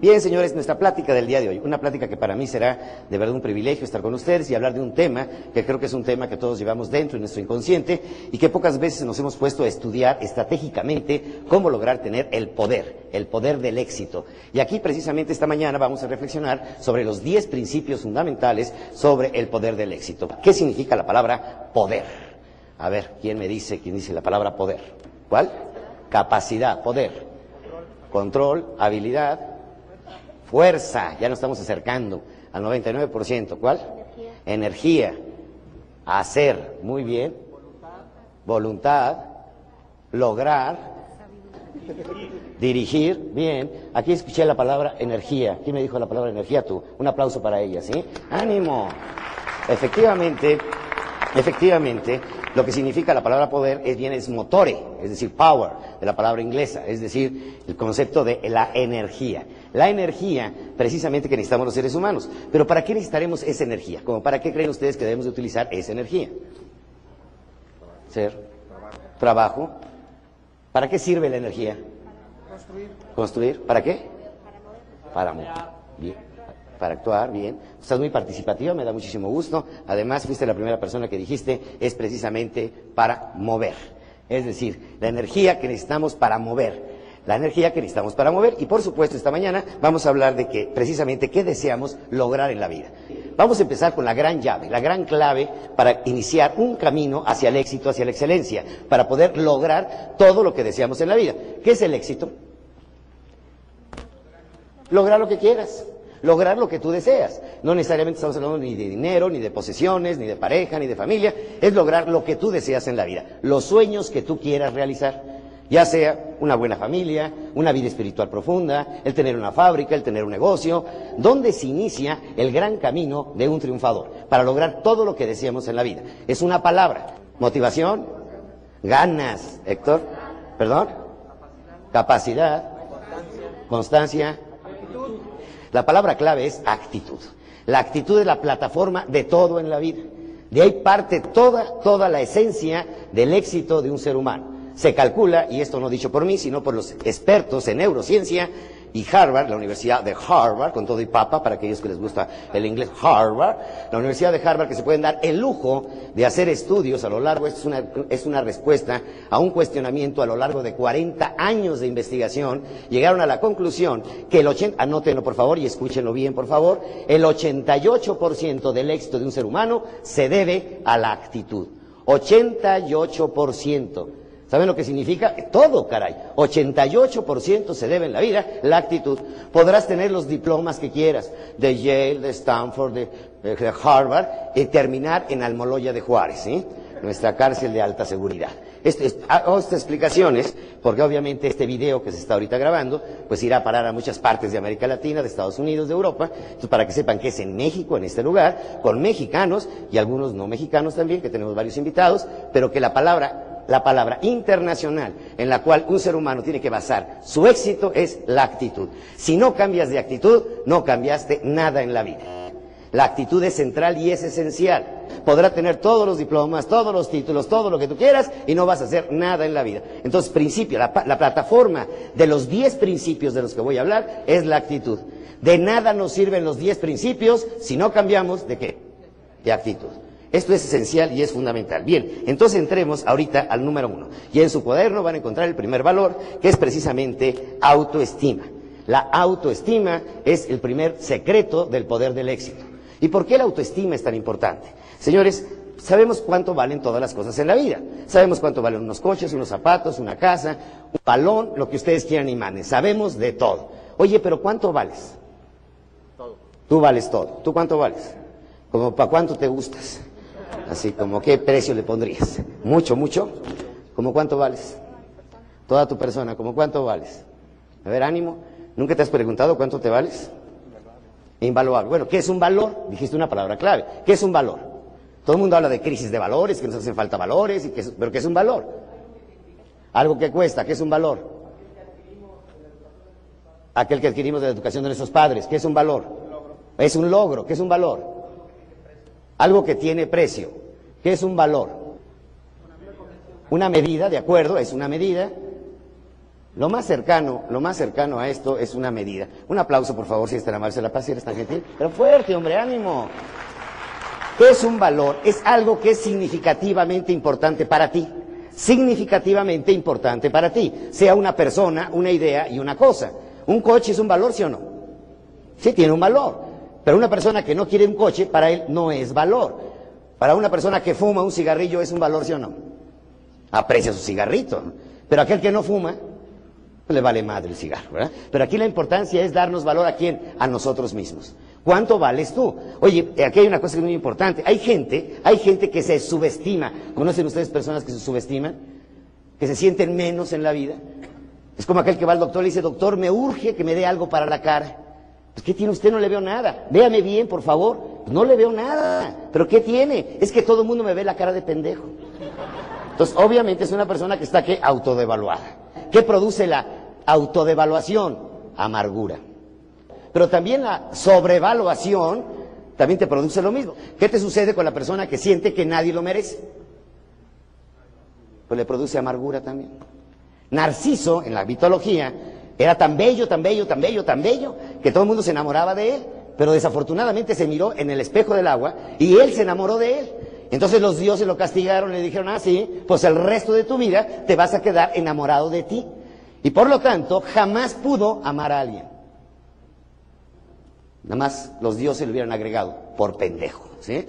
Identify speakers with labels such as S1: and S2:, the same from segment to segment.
S1: Bien, señores, nuestra plática del día de hoy, una plática que para mí será de verdad un privilegio estar con ustedes y hablar de un tema que creo que es un tema que todos llevamos dentro de nuestro inconsciente y que pocas veces nos hemos puesto a estudiar estratégicamente cómo lograr tener el poder, el poder del éxito. Y aquí precisamente esta mañana vamos a reflexionar sobre los 10 principios fundamentales sobre el poder del éxito. ¿Qué significa la palabra poder? A ver, ¿quién me dice, quién dice la palabra poder? ¿Cuál? Capacidad, poder. Control, habilidad, Fuerza, ya nos estamos acercando al 99%. ¿Cuál? Energía. Hacer, muy bien. Voluntad. Lograr. Dirigir, bien. Aquí escuché la palabra energía. ¿Quién me dijo la palabra energía? Tú. Un aplauso para ella, ¿sí? ¡Ánimo! Efectivamente, efectivamente, lo que significa la palabra poder es bien, es motore, es decir, power, de la palabra inglesa, es decir, el concepto de la energía. La energía, precisamente, que necesitamos los seres humanos. Pero ¿para qué necesitaremos esa energía? ¿Como para qué creen ustedes que debemos de utilizar esa energía? Ser. Trabajo. ¿Para qué sirve la energía? Construir. ¿Construir? ¿Para qué? Para mover. Bien. Para actuar, bien. Estás muy participativa, me da muchísimo gusto. Además, fuiste la primera persona que dijiste, es precisamente para mover. Es decir, la energía que necesitamos para mover la energía que necesitamos para mover. Y por supuesto, esta mañana vamos a hablar de que precisamente qué deseamos lograr en la vida. Vamos a empezar con la gran llave, la gran clave para iniciar un camino hacia el éxito, hacia la excelencia, para poder lograr todo lo que deseamos en la vida. ¿Qué es el éxito? Lograr lo que quieras lograr lo que tú deseas. No necesariamente estamos hablando ni de dinero, ni de posesiones, ni de pareja, ni de familia. Es lograr lo que tú deseas en la vida. Los sueños que tú quieras realizar ya sea una buena familia, una vida espiritual profunda, el tener una fábrica, el tener un negocio, donde se inicia el gran camino de un triunfador para lograr todo lo que deseamos en la vida. Es una palabra, motivación, ganas, Héctor, perdón, capacidad, constancia. La palabra clave es actitud. La actitud es la plataforma de todo en la vida. De ahí parte toda, toda la esencia del éxito de un ser humano. Se calcula, y esto no dicho por mí, sino por los expertos en neurociencia, y Harvard, la Universidad de Harvard, con todo y papa, para aquellos que les gusta el inglés, Harvard, la Universidad de Harvard que se pueden dar el lujo de hacer estudios a lo largo, es una, es una respuesta a un cuestionamiento a lo largo de 40 años de investigación, llegaron a la conclusión que el 80, anótenlo por favor y escúchenlo bien por favor, el 88% del éxito de un ser humano se debe a la actitud. 88%. ¿Saben lo que significa? Todo, caray. 88% se debe en la vida la actitud. Podrás tener los diplomas que quieras, de Yale, de Stanford, de, Harvard, y terminar en Almoloya de Juárez, ¿sí? Nuestra cárcel de alta seguridad. Este, hago estas explicaciones porque obviamente este video que se está ahorita grabando, pues irá a parar a muchas partes de América Latina, de Estados Unidos, de Europa, entonces para que sepan que es en México, en este lugar, con mexicanos y algunos no mexicanos también, que tenemos varios invitados, pero que la palabra la palabra internacional en la cual un ser humano tiene que basar su éxito es la actitud. Si no cambias de actitud, no cambiaste nada en la vida. La actitud es central y es esencial. Podrá tener todos los diplomas, todos los títulos, todo lo que tú quieras y no vas a hacer nada en la vida. Entonces, principio, la, la plataforma de los 10 principios de los que voy a hablar es la actitud. De nada nos sirven los 10 principios si no cambiamos de qué? De actitud. Esto es esencial y es fundamental. Bien, entonces entremos ahorita al número uno. Y en su cuaderno van a encontrar el primer valor, que es precisamente autoestima. La autoestima es el primer secreto del poder del éxito. ¿Y por qué la autoestima es tan importante? Señores, sabemos cuánto valen todas las cosas en la vida. Sabemos cuánto valen unos coches, unos zapatos, una casa, un balón, lo que ustedes quieran y manden. Sabemos de todo. Oye, pero ¿cuánto vales? Todo. Tú vales todo. ¿Tú cuánto vales? Como para cuánto te gustas. Así como, ¿qué precio le pondrías? ¿Mucho, mucho? ¿Como cuánto vales? Toda tu persona, ¿como cuánto vales? A ver, ánimo. ¿Nunca te has preguntado cuánto te vales? Invaluable. Bueno, ¿qué es un valor? Dijiste una palabra clave. ¿Qué es un valor? Todo el mundo habla de crisis de valores, que nos hacen falta valores, y que pero ¿qué es un valor? Algo que cuesta, ¿qué es un valor? Aquel que adquirimos de la educación de nuestros padres, ¿qué es un valor? Es un logro, ¿qué es un valor? Algo que tiene precio, ¿qué es un valor? Una medida, de acuerdo, es una medida. Lo más cercano, lo más cercano a esto es una medida. Un aplauso, por favor, si es tan amable, la paz, si eres tan gentil. Pero fuerte, hombre, ánimo. ¿Qué es un valor? Es algo que es significativamente importante para ti. Significativamente importante para ti. Sea una persona, una idea y una cosa. ¿Un coche es un valor, sí o no? Sí, tiene un valor. Pero una persona que no quiere un coche, para él no es valor. Para una persona que fuma un cigarrillo, ¿es un valor, sí o no? Aprecia su cigarrito. Pero aquel que no fuma, le vale madre el cigarro, ¿verdad? Pero aquí la importancia es darnos valor a quién? A nosotros mismos. ¿Cuánto vales tú? Oye, aquí hay una cosa que es muy importante. Hay gente, hay gente que se subestima. ¿Conocen ustedes personas que se subestiman? Que se sienten menos en la vida. Es como aquel que va al doctor y le dice, doctor, me urge que me dé algo para la cara. Pues, ¿qué tiene usted? No le veo nada. Véame bien, por favor. Pues, no le veo nada. ¿Pero qué tiene? Es que todo el mundo me ve la cara de pendejo. Entonces, obviamente es una persona que está aquí autodevaluada. ¿Qué produce la autodevaluación? Amargura. Pero también la sobrevaluación también te produce lo mismo. ¿Qué te sucede con la persona que siente que nadie lo merece? Pues le produce amargura también. Narciso, en la mitología, era tan bello, tan bello, tan bello, tan bello, que todo el mundo se enamoraba de él. Pero desafortunadamente se miró en el espejo del agua y él se enamoró de él. Entonces los dioses lo castigaron le dijeron, ah, sí, pues el resto de tu vida te vas a quedar enamorado de ti. Y por lo tanto, jamás pudo amar a alguien. Nada más los dioses le hubieran agregado, por pendejo. ¿sí?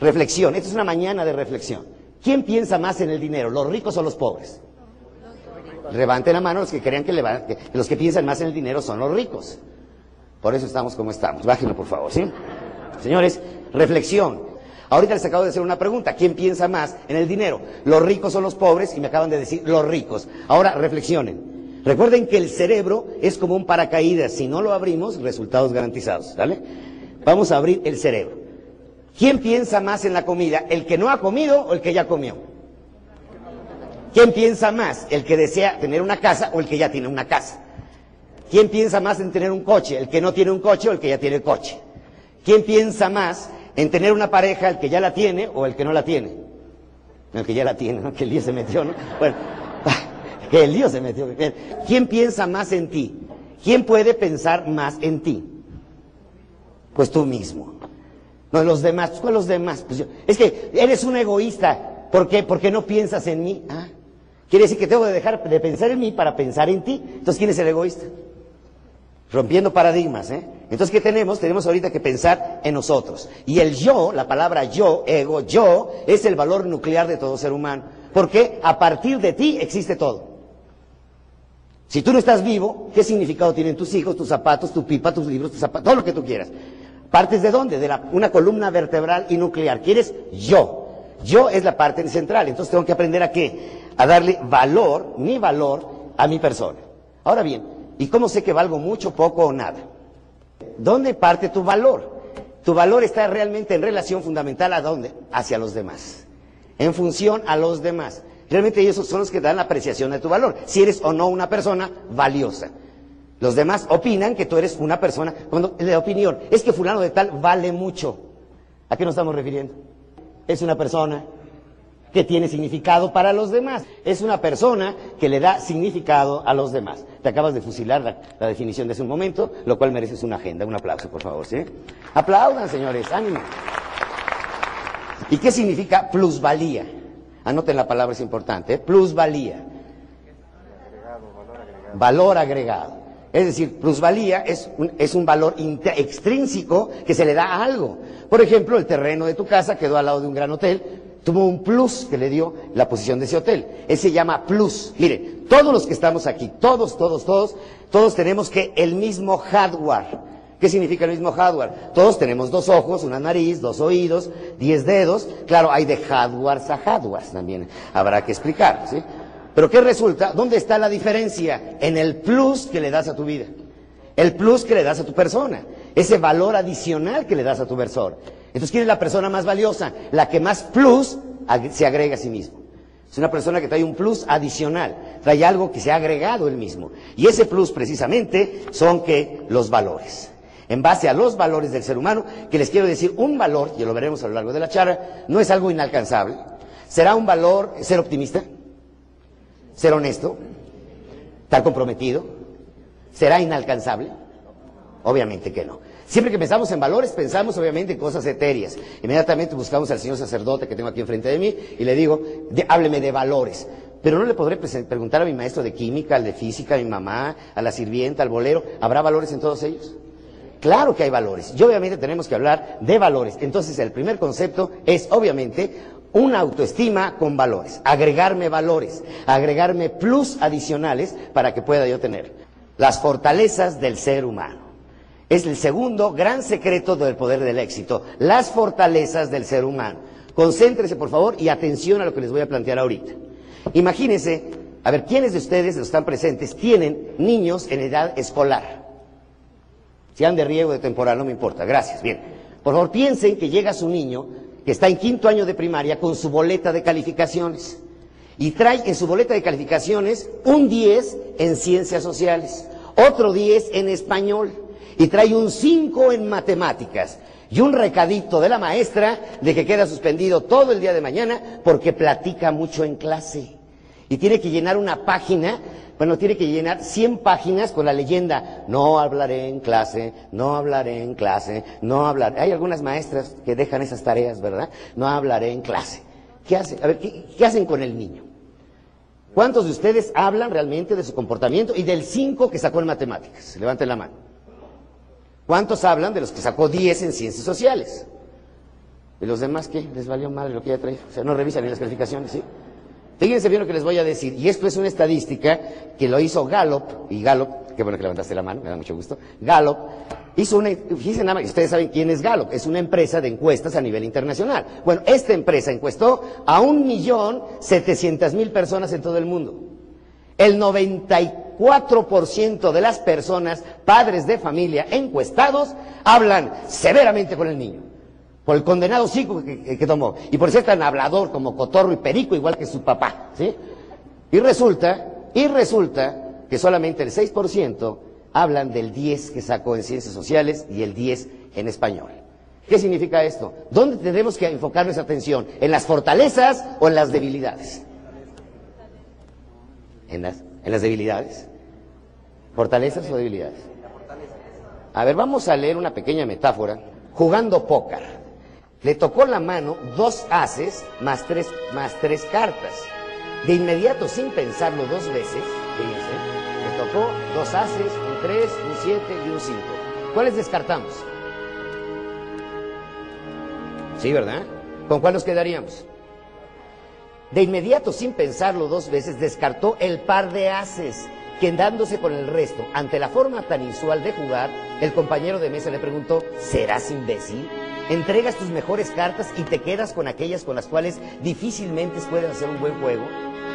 S1: Reflexión, esta es una mañana de reflexión. ¿Quién piensa más en el dinero, los ricos o los pobres? Levanten la mano los que crean que, que, los que piensan más en el dinero son los ricos. Por eso estamos como estamos. Bájenlo, por favor, ¿sí? Señores, reflexión. Ahorita les acabo de hacer una pregunta. ¿Quién piensa más en el dinero? ¿Los ricos o los pobres? Y me acaban de decir los ricos. Ahora, reflexionen. Recuerden que el cerebro es como un paracaídas. Si no lo abrimos, resultados garantizados. ¿Vale? Vamos a abrir el cerebro. ¿Quién piensa más en la comida? ¿El que no ha comido o el que ya comió? ¿Quién piensa más? ¿El que desea tener una casa o el que ya tiene una casa? ¿Quién piensa más en tener un coche? ¿El que no tiene un coche o el que ya tiene coche? ¿Quién piensa más en tener una pareja, el que ya la tiene o el que no la tiene? El que ya la tiene, ¿no? Que el lío se metió, ¿no? Bueno, que el lío se metió. ¿Quién piensa más en ti? ¿Quién puede pensar más en ti? Pues tú mismo. No, los demás. ¿Cuáles los demás? Pues. Es que eres un egoísta. ¿Por qué? Porque no piensas en mí. ¿Ah? Quiere decir que tengo que dejar de pensar en mí para pensar en ti. Entonces, ¿quién es el egoísta? Rompiendo paradigmas, ¿eh? Entonces, ¿qué tenemos? Tenemos ahorita que pensar en nosotros. Y el yo, la palabra yo, ego, yo, es el valor nuclear de todo ser humano. Porque a partir de ti existe todo. Si tú no estás vivo, ¿qué significado tienen tus hijos, tus zapatos, tu pipa, tus libros, tus zapatos, todo lo que tú quieras? ¿Partes de dónde? De la, una columna vertebral y nuclear. ¿Quieres? Yo. Yo es la parte central. Entonces tengo que aprender a qué? A darle valor, mi valor, a mi persona. Ahora bien, ¿y cómo sé que valgo mucho, poco o nada? ¿Dónde parte tu valor? Tu valor está realmente en relación fundamental a dónde? Hacia los demás. En función a los demás. Realmente ellos son los que dan la apreciación de tu valor, si eres o no una persona valiosa. Los demás opinan que tú eres una persona, cuando la opinión es que fulano de tal vale mucho. ¿A qué nos estamos refiriendo? Es una persona que tiene significado para los demás. Es una persona que le da significado a los demás. Te acabas de fusilar la, definición de hace un momento, lo cual mereces una agenda. Un aplauso, por favor, ¿sí? Aplaudan, señores, ánimo. ¿Y qué significa plusvalía? Anoten la palabra, es importante. ¿eh? Plusvalía. Valor agregado. Es decir, plusvalía es un, es un valor extrínseco que se le da a algo. Por ejemplo, el terreno de tu casa quedó al lado de un gran hotel, tuvo un plus que le dio la posición de ese hotel. Ese se llama plus. Mire, todos los que estamos aquí, todos, todos, todos, todos tenemos que el mismo hardware. ¿Qué significa el mismo hardware? Todos tenemos dos ojos, una nariz, dos oídos, diez dedos. Claro, hay de hardware a hardware también. Habrá que explicar, ¿sí? Pero ¿qué resulta? ¿Dónde está la diferencia? En el plus que le das a tu vida. El plus que le das a tu persona. Ese valor adicional que le das a tu persona. Entonces, ¿quién es la persona más valiosa? La que más plus se agrega a sí mismo. Es una persona que trae un plus adicional, trae algo que se ha agregado él mismo. Y ese plus precisamente son que los valores. En base a los valores del ser humano, que les quiero decir, un valor, y lo veremos a lo largo de la charla, no es algo inalcanzable. ¿Será un valor ser optimista? ¿Ser honesto? ¿Estar comprometido? ¿Será inalcanzable? Obviamente que no. Siempre que pensamos en valores, pensamos obviamente en cosas etéreas. Inmediatamente buscamos al señor sacerdote que tengo aquí enfrente de mí y le digo, hábleme de valores. Pero no le podré preguntar a mi maestro de química, al de física, a mi mamá, a la sirvienta, al bolero, ¿habrá valores en todos ellos? Claro que hay valores. Y obviamente tenemos que hablar de valores. Entonces el primer concepto es obviamente una autoestima con valores, agregarme valores, agregarme plus adicionales para que pueda yo tener las fortalezas del ser humano. Es el segundo gran secreto del poder del éxito, las fortalezas del ser humano. Concéntrese, por favor, y atención a lo que les voy a plantear ahorita. Imagínense, a ver, ¿quiénes de ustedes, están presentes, tienen niños en edad escolar? Si han de riego de temporal, no me importa, gracias, bien. Por favor, piensen que llega su niño, que está en quinto año de primaria, con su boleta de calificaciones. Y trae en su boleta de calificaciones un 10 en ciencias sociales, otro 10 en español y trae un 5 en matemáticas y un recadito de la maestra de que queda suspendido todo el día de mañana porque platica mucho en clase. Y tiene que llenar una página, bueno, tiene que llenar 100 páginas con la leyenda, no hablaré en clase, no hablaré en clase, no hablaré. Hay algunas maestras que dejan esas tareas, ¿verdad? No hablaré en clase. ¿Qué hacen? A ver, ¿qué, hacen con el niño? ¿Cuántos de ustedes hablan realmente de su comportamiento y del 5 que sacó en matemáticas? Levanten la mano. ¿Cuántos hablan de los que sacó 10 en ciencias sociales? ¿Y los demás qué? ¿Les valió madre lo que ya trae? O sea, no revisan ni las calificaciones, ¿sí? Fíjense bien lo que les voy a decir, y esto es una estadística que lo hizo Gallup, y Gallup, qué bueno que levantaste la mano, me da mucho gusto, Gallup hizo una, fíjense nada más, ustedes saben quién es Gallup, es una empresa de encuestas a nivel internacional. Bueno, esta empresa encuestó a un millón setecientas mil personas en todo el mundo. El 94% de las personas, padres de familia encuestados, hablan severamente con el niño. Por el condenado psico que, tomó. Y por ser tan hablador como cotorro y perico, igual que su papá. ¿sí? Y resulta, y resulta que solamente el 6% hablan del 10 que sacó en ciencias sociales y el 10 en español. ¿Qué significa esto? ¿Dónde tendremos que enfocar nuestra atención? ¿En las fortalezas o en las debilidades? En las, en las debilidades. ¿Fortalezas o debilidades? A ver, vamos a leer una pequeña metáfora. Jugando póker. Le tocó la mano dos haces más tres, más tres cartas. De inmediato, sin pensarlo dos veces, fíjense, le tocó dos haces, un tres, un siete y un cinco. ¿Cuáles descartamos? Sí, ¿verdad? ¿Con cuál nos quedaríamos? De inmediato, sin pensarlo dos veces, descartó el par de haces, quedándose con el resto. Ante la forma tan inusual de jugar, el compañero de mesa le preguntó, ¿serás imbécil? ¿Entregas tus mejores cartas y te quedas con aquellas con las cuales difícilmente puedes hacer un buen juego?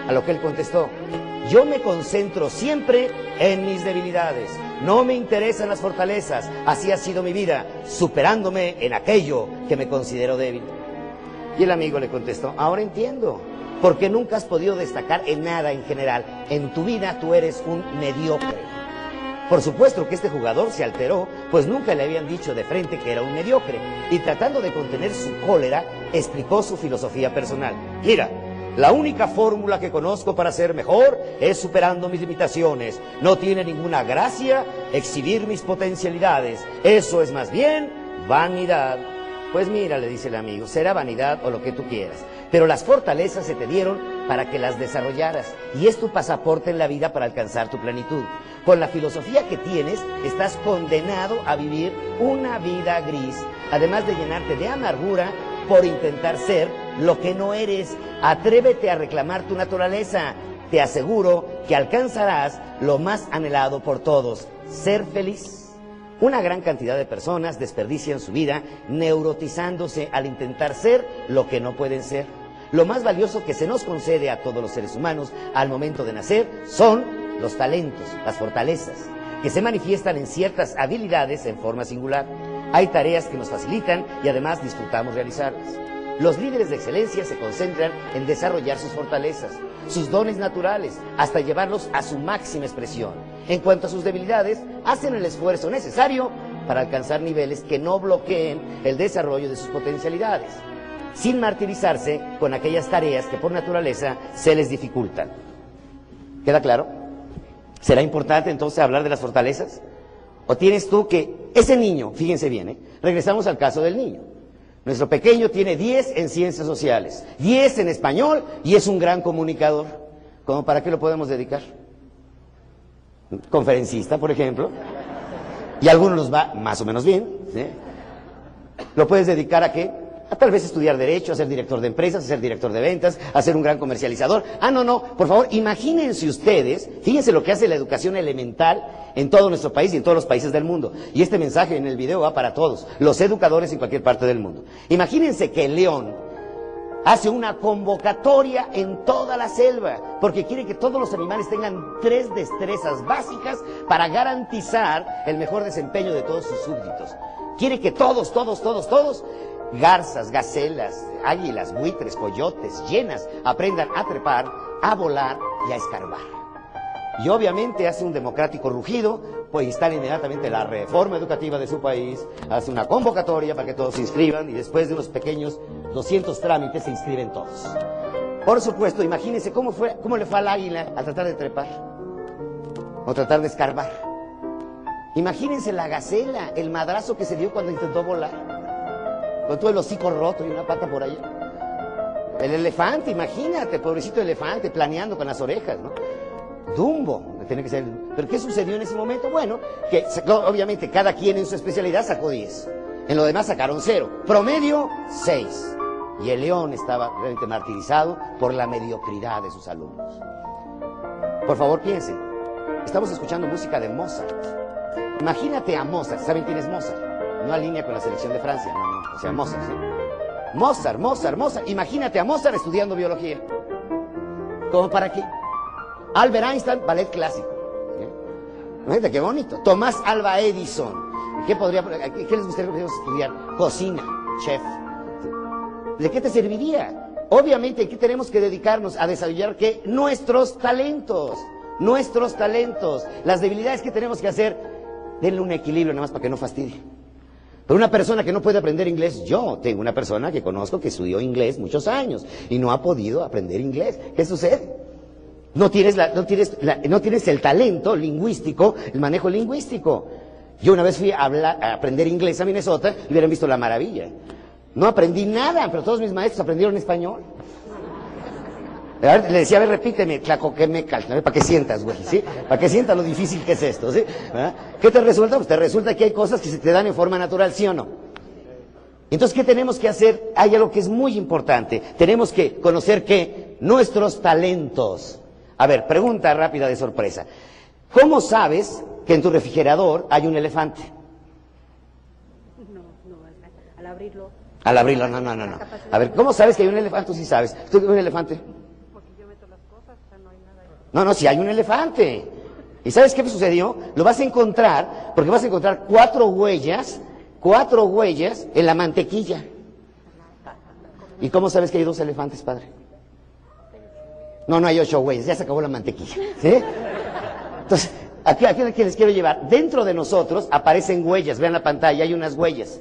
S1: A lo que él contestó, yo me concentro siempre en mis debilidades, no me interesan las fortalezas, así ha sido mi vida, superándome en aquello que me considero débil. Y el amigo le contestó, ahora entiendo, porque nunca has podido destacar en nada en general. En tu vida tú eres un mediocre. Por supuesto que este jugador se alteró, pues nunca le habían dicho de frente que era un mediocre, y tratando de contener su cólera, explicó su filosofía personal. Mira, la única fórmula que conozco para ser mejor es superando mis limitaciones. No tiene ninguna gracia exhibir mis potencialidades. Eso es más bien vanidad. Pues mira, le dice el amigo, será vanidad o lo que tú quieras. Pero las fortalezas se te dieron para que las desarrollaras y es tu pasaporte en la vida para alcanzar tu plenitud. Con la filosofía que tienes, estás condenado a vivir una vida gris, además de llenarte de amargura por intentar ser lo que no eres. Atrévete a reclamar tu naturaleza. Te aseguro que alcanzarás lo más anhelado por todos, ser feliz. Una gran cantidad de personas desperdician su vida neurotizándose al intentar ser lo que no pueden ser. Lo más valioso que se nos concede a todos los seres humanos al momento de nacer son los talentos, las fortalezas, que se manifiestan en ciertas habilidades en forma singular. Hay tareas que nos facilitan y además disfrutamos realizarlas. Los líderes de excelencia se concentran en desarrollar sus fortalezas, sus dones naturales, hasta llevarlos a su máxima expresión. En cuanto a sus debilidades, hacen el esfuerzo necesario para alcanzar niveles que no bloqueen el desarrollo de sus potencialidades, sin martirizarse con aquellas tareas que por naturaleza se les dificultan. ¿Queda claro? ¿Será importante entonces hablar de las fortalezas? ¿O tienes tú que ese niño, fíjense bien, ¿eh? regresamos al caso del niño, nuestro pequeño tiene 10 en ciencias sociales, 10 en español y es un gran comunicador. ¿Cómo para qué lo podemos dedicar? Conferencista, por ejemplo. Y a algunos nos va más o menos bien. ¿sí? ¿Lo puedes dedicar a qué? A tal vez estudiar derecho, a ser director de empresas, a ser director de ventas, a ser un gran comercializador. Ah, no, no, por favor, imagínense ustedes, fíjense lo que hace la educación elemental en todo nuestro país y en todos los países del mundo. Y este mensaje en el video va para todos, los educadores en cualquier parte del mundo. Imagínense que león hace una convocatoria en toda la selva, porque quiere que todos los animales tengan tres destrezas básicas para garantizar el mejor desempeño de todos sus súbditos. Quiere que todos, todos, todos, todos garzas, gacelas, águilas, buitres, coyotes, llenas, aprendan a trepar, a volar y a escarbar. Y obviamente hace un democrático rugido, pues instala inmediatamente la reforma educativa de su país, hace una convocatoria para que todos se inscriban y después de unos pequeños 200 trámites se inscriben todos. Por supuesto, imagínense cómo, fue, cómo le fue al águila al tratar de trepar o tratar de escarbar. Imagínense la gacela, el madrazo que se dio cuando intentó volar con todo el hocico roto y una pata por allá. El elefante, imagínate, pobrecito elefante, planeando con las orejas, ¿no? Dumbo, tiene que ser. ¿Pero qué sucedió en ese momento? Bueno, que obviamente cada quien en su especialidad sacó 10. En lo demás sacaron 0. Promedio, 6. Y el león estaba realmente martirizado por la mediocridad de sus alumnos. Por favor, piensen. Estamos escuchando música de Mozart. Imagínate a Mozart. ¿Saben quién es Mozart? No alinea con la selección de Francia, no, no. O sea, Mozart, ¿sí? Mozart, Mozart, Mozart. Imagínate a Mozart estudiando biología. ¿Cómo para qué? Albert Einstein, ballet clásico. Imagínate qué bonito. Tomás Alba Edison. ¿Qué, podría, qué les gustaría estudiar? Cocina, chef. ¿De qué te serviría? Obviamente aquí tenemos que dedicarnos a desarrollar ¿qué? nuestros talentos. Nuestros talentos. Las debilidades que tenemos que hacer, denle un equilibrio nada más para que no fastidie. Pero una persona que no puede aprender inglés, yo tengo una persona que conozco que estudió inglés muchos años y no ha podido aprender inglés. ¿Qué sucede? No tienes, no, tienes no tienes el talento lingüístico, el manejo lingüístico. Yo una vez fui a aprender inglés a Minnesota y hubieran visto la maravilla. No aprendí nada, pero todos mis maestros aprendieron español. Le decía, a ver, repíteme, claco, que me calza, para que sientas, güey, ¿sí? Para que sientas lo difícil que es esto, ¿sí? ¿Ah? ¿Qué te resulta? Pues te resulta que hay cosas que se te dan en forma natural, ¿sí o no? Entonces, ¿qué tenemos que hacer? Hay algo que es muy importante. Tenemos que conocer que nuestros talentos. A ver, pregunta rápida de sorpresa. ¿Cómo sabes que en tu refrigerador hay un elefante?
S2: No, no, al abrirlo.
S1: Al abrirlo, no, no, no, no. A ver, ¿cómo sabes que hay un elefante? Tú sí sabes. ¿Tú un elefante? No, no, si hay un elefante. ¿Y sabes qué sucedió? Lo vas a encontrar, porque vas a encontrar cuatro huellas, cuatro huellas en la mantequilla. ¿Y cómo sabes que hay dos elefantes, padre? No, no hay ocho huellas, ya se acabó la mantequilla. ¿Sí? Entonces, aquí aquí les quiero llevar. Dentro de nosotros aparecen huellas, vean la pantalla, hay unas huellas.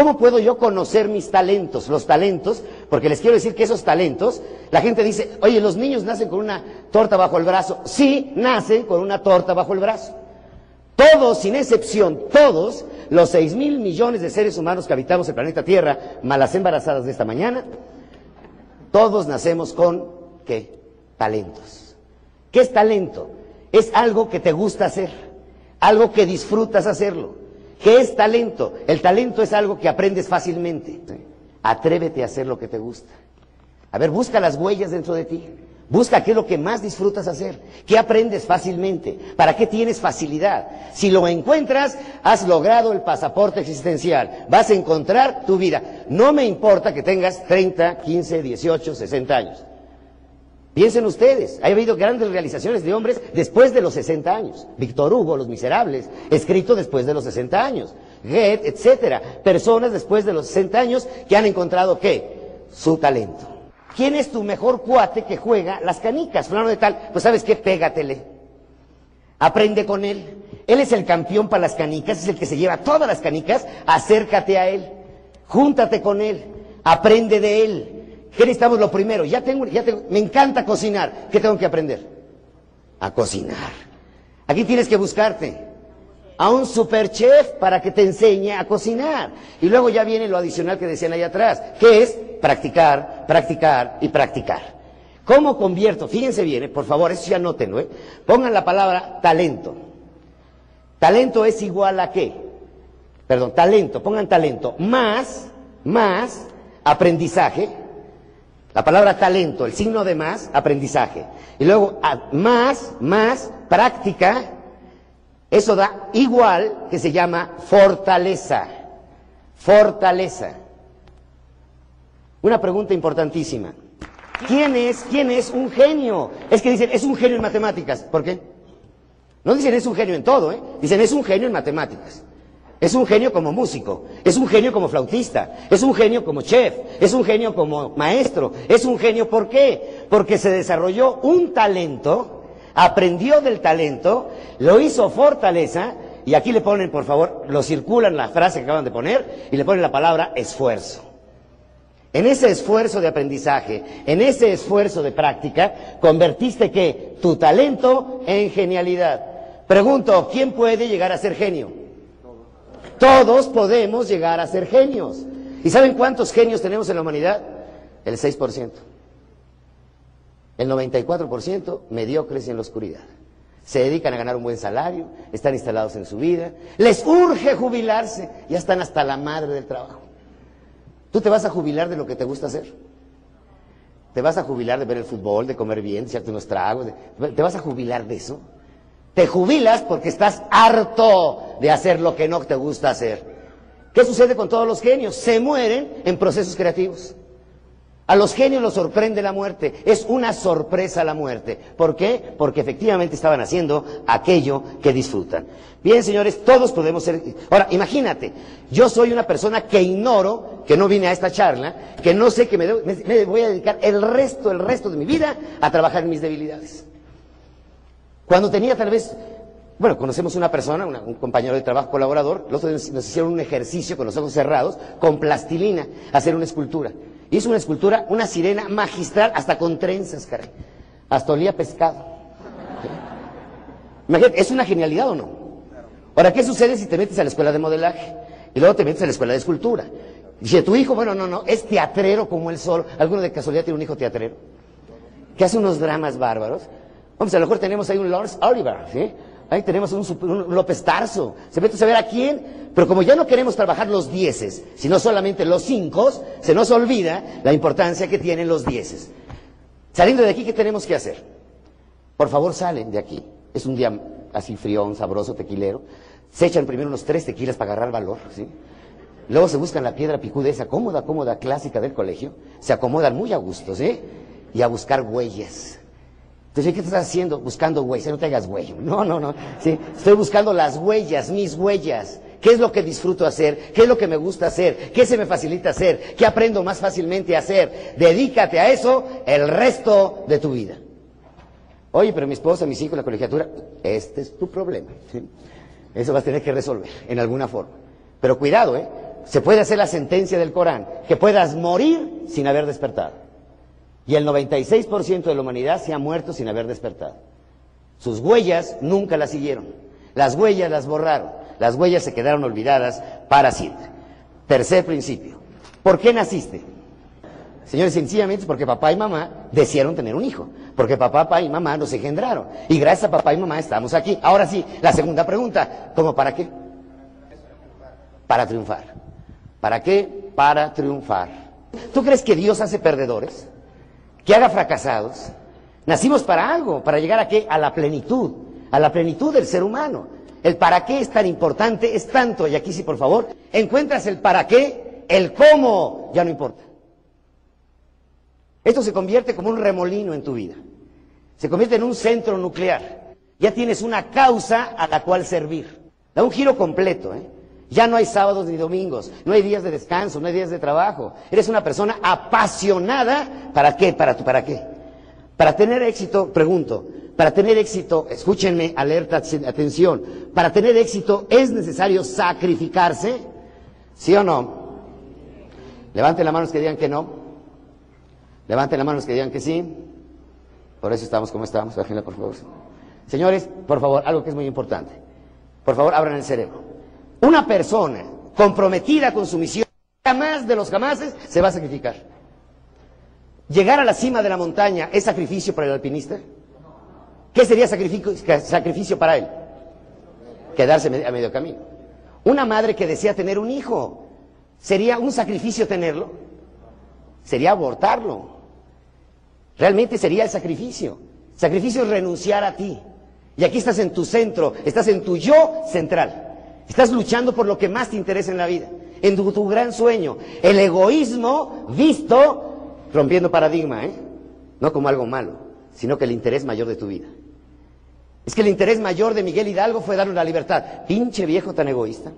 S1: ¿Cómo puedo yo conocer mis talentos? Los talentos, porque les quiero decir que esos talentos, la gente dice, oye, los niños nacen con una torta bajo el brazo. Sí, nacen con una torta bajo el brazo. Todos, sin excepción, todos los seis mil millones de seres humanos que habitamos el planeta Tierra, malas embarazadas de esta mañana, todos nacemos con, ¿qué? Talentos. ¿Qué es talento? Es algo que te gusta hacer, algo que disfrutas hacerlo. ¿Qué es talento? El talento es algo que aprendes fácilmente. Atrévete a hacer lo que te gusta. A ver, busca las huellas dentro de ti. Busca qué es lo que más disfrutas hacer, qué aprendes fácilmente, para qué tienes facilidad. Si lo encuentras, has logrado el pasaporte existencial, vas a encontrar tu vida. No me importa que tengas 30, 15, 18, 60 años. Piensen ustedes, ha habido grandes realizaciones de hombres después de los 60 años. Víctor Hugo, Los Miserables, escrito después de los 60 años. Goethe, etcétera. Personas después de los 60 años que han encontrado qué? Su talento. ¿Quién es tu mejor cuate que juega las canicas? Fulano de tal, pues sabes qué, pégatele. Aprende con él. Él es el campeón para las canicas, es el que se lleva todas las canicas, acércate a él. Júntate con él. Aprende de él. ¿Qué necesitamos lo primero? Ya tengo, ya tengo, me encanta cocinar. ¿Qué tengo que aprender? A cocinar. Aquí tienes que buscarte a un super chef para que te enseñe a cocinar. Y luego ya viene lo adicional que decían ahí atrás, que es practicar, practicar y practicar. ¿Cómo convierto? Fíjense bien, eh, por favor, eso ya anótenlo. ¿eh? Pongan la palabra talento. Talento es igual a qué? Perdón, talento, pongan talento. Más, más aprendizaje. La palabra talento, el signo de más, aprendizaje. Y luego más, más práctica. Eso da igual que se llama fortaleza. Fortaleza. Una pregunta importantísima. ¿Quién es, quién es un genio? Es que dicen, es un genio en matemáticas. ¿Por qué? No dicen es un genio en todo, ¿eh? Dicen es un genio en matemáticas. Es un genio como músico, es un genio como flautista, es un genio como chef, es un genio como maestro, es un genio ¿por qué? Porque se desarrolló un talento, aprendió del talento, lo hizo fortaleza y aquí le ponen, por favor, lo circulan la frase que acaban de poner y le ponen la palabra esfuerzo. En ese esfuerzo de aprendizaje, en ese esfuerzo de práctica, convertiste que tu talento en genialidad. Pregunto, ¿quién puede llegar a ser genio? Todos podemos llegar a ser genios. ¿Y saben cuántos genios tenemos en la humanidad? El 6%. El 94% mediocres en la oscuridad. Se dedican a ganar un buen salario, están instalados en su vida, les urge jubilarse, ya están hasta la madre del trabajo. ¿Tú te vas a jubilar de lo que te gusta hacer? ¿Te vas a jubilar de ver el fútbol, de comer bien, de echarte unos tragos? ¿Te vas a jubilar de eso? Te jubilas porque estás harto de hacer lo que no te gusta hacer. ¿Qué sucede con todos los genios? Se mueren en procesos creativos. A los genios los sorprende la muerte. Es una sorpresa la muerte. ¿Por qué? Porque efectivamente estaban haciendo aquello que disfrutan. Bien, señores, todos podemos ser... Ahora, imagínate, yo soy una persona que ignoro, que no vine a esta charla, que no sé que me, debo- me- voy a dedicar el resto, el resto de mi vida a trabajar en mis debilidades. Cuando tenía tal vez, bueno, conocemos una persona, una- un compañero de trabajo colaborador, los otro día nos, hicieron un ejercicio con los ojos cerrados, con plastilina, hacer una escultura. Hizo una escultura, una sirena magistral, hasta con trenzas, caray. Hasta olía pescado. Imagínate, ¿es una genialidad o no? Ahora, ¿qué sucede si te metes a la escuela de modelaje? Y luego te metes a la escuela de escultura. Dice, tu hijo, bueno, no, no, es teatrero como él solo. ¿Alguno de casualidad tiene un hijo teatrero? Que hace unos dramas bárbaros. Vamos, a lo mejor tenemos ahí un Lawrence Oliver, ¿sí? Ahí tenemos un, López Tarso. Se mete a saber a quién. Pero como ya no queremos trabajar los dieces, sino solamente los cinco, se nos olvida la importancia que tienen los dieces. Saliendo de aquí, ¿qué tenemos que hacer? Por favor, salen de aquí. Es un día así frión, sabroso, tequilero. Se echan primero unos tres tequilas para agarrar valor, ¿sí? Luego se buscan la piedra picuda esa cómoda, cómoda, clásica del colegio. Se acomodan muy a gusto, ¿sí? Y a buscar huellas. Entonces, ¿qué estás haciendo? Buscando huellas. No te hagas huello. No, no, no. Estoy buscando las huellas, mis huellas. ¿Qué es lo que disfruto hacer? ¿Qué es lo que me gusta hacer? ¿Qué se me facilita hacer? ¿Qué aprendo más fácilmente a hacer? Dedícate a eso el resto de tu vida. Oye, pero mi esposa, mis hijos, la colegiatura, este es tu problema. Eso vas a tener que resolver en alguna forma. Pero cuidado, ¿eh? Se puede hacer la sentencia del Corán, que puedas morir sin haber despertado. Y el 96% de la humanidad se ha muerto sin haber despertado. Sus huellas nunca las siguieron. Las huellas las borraron. Las huellas se quedaron olvidadas para siempre. Tercer principio. ¿Por qué naciste? Señores, sencillamente porque papá y mamá desearon tener un hijo. Porque papá y mamá nos engendraron. Y gracias a papá y mamá estamos aquí. Ahora sí, la segunda pregunta. ¿Cómo para qué? Para triunfar. ¿Para qué? Para triunfar. ¿Tú crees que Dios hace perdedores? ¿Que haga fracasados? Nacimos para algo, para llegar a qué? A la plenitud, a la plenitud del ser humano. El para qué es tan importante, es tanto, y aquí sí, por favor, encuentras el para qué, el cómo, ya no importa. Esto se convierte como un remolino en tu vida. Se convierte en un centro nuclear. Ya tienes una causa a la cual servir. Da un giro completo, ¿eh? Ya no hay sábados ni domingos, no hay días de descanso, no hay días de trabajo. Eres una persona apasionada. ¿Para qué? ¿Para, tu, para qué? Para tener éxito, pregunto, para tener éxito, escúchenme, alerta, atención, para tener éxito es necesario sacrificarse, ¿sí o no? Levanten la mano que digan que no. Levanten la mano los que digan que sí. Por eso estamos como estamos, bájenla por favor. Señores, por favor, algo que es muy importante. Por favor, abran el cerebro. Una persona comprometida con su misión, jamás de los jamases se va a sacrificar. Llegar a la cima de la montaña es sacrificio para el alpinista. ¿Qué sería sacrificio, sacrificio para él? Quedarse a medio camino. Una madre que desea tener un hijo, ¿sería un sacrificio tenerlo? Sería abortarlo. Realmente sería el sacrificio. Sacrificio es renunciar a ti. Y aquí estás en tu centro, estás en tu yo central. Estás luchando por lo que más te interesa en la vida, en tu, gran sueño. El egoísmo visto rompiendo paradigma, ¿eh? No como algo malo, sino que el interés mayor de tu vida. Es que el interés mayor de Miguel Hidalgo fue darle la libertad. Pinche viejo tan egoísta.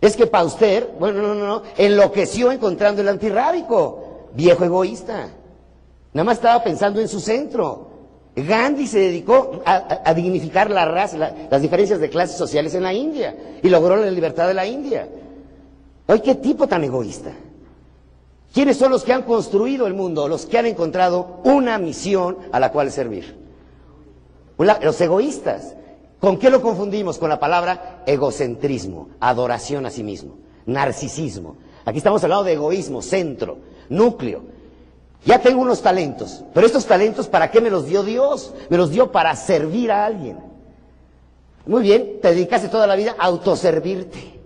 S1: Es que Pauster, bueno, no, no, no, enloqueció encontrando el antirrábico. Viejo egoísta. Nada más estaba pensando en su centro. Gandhi se dedicó a, dignificar la raza, las diferencias de clases sociales en la India y logró la libertad de la India. Oye, qué tipo tan egoísta. ¿Quiénes son los que han construido el mundo? Los que han encontrado una misión a la cual servir. Los egoístas. ¿Con qué lo confundimos? Con la palabra egocentrismo, adoración a sí mismo, narcisismo. Aquí estamos hablando de egoísmo, centro, núcleo. Ya tengo unos talentos, pero estos talentos, ¿para qué me los dio Dios? Me los dio para servir a alguien. Muy bien, te dedicaste toda la vida a autoservirte.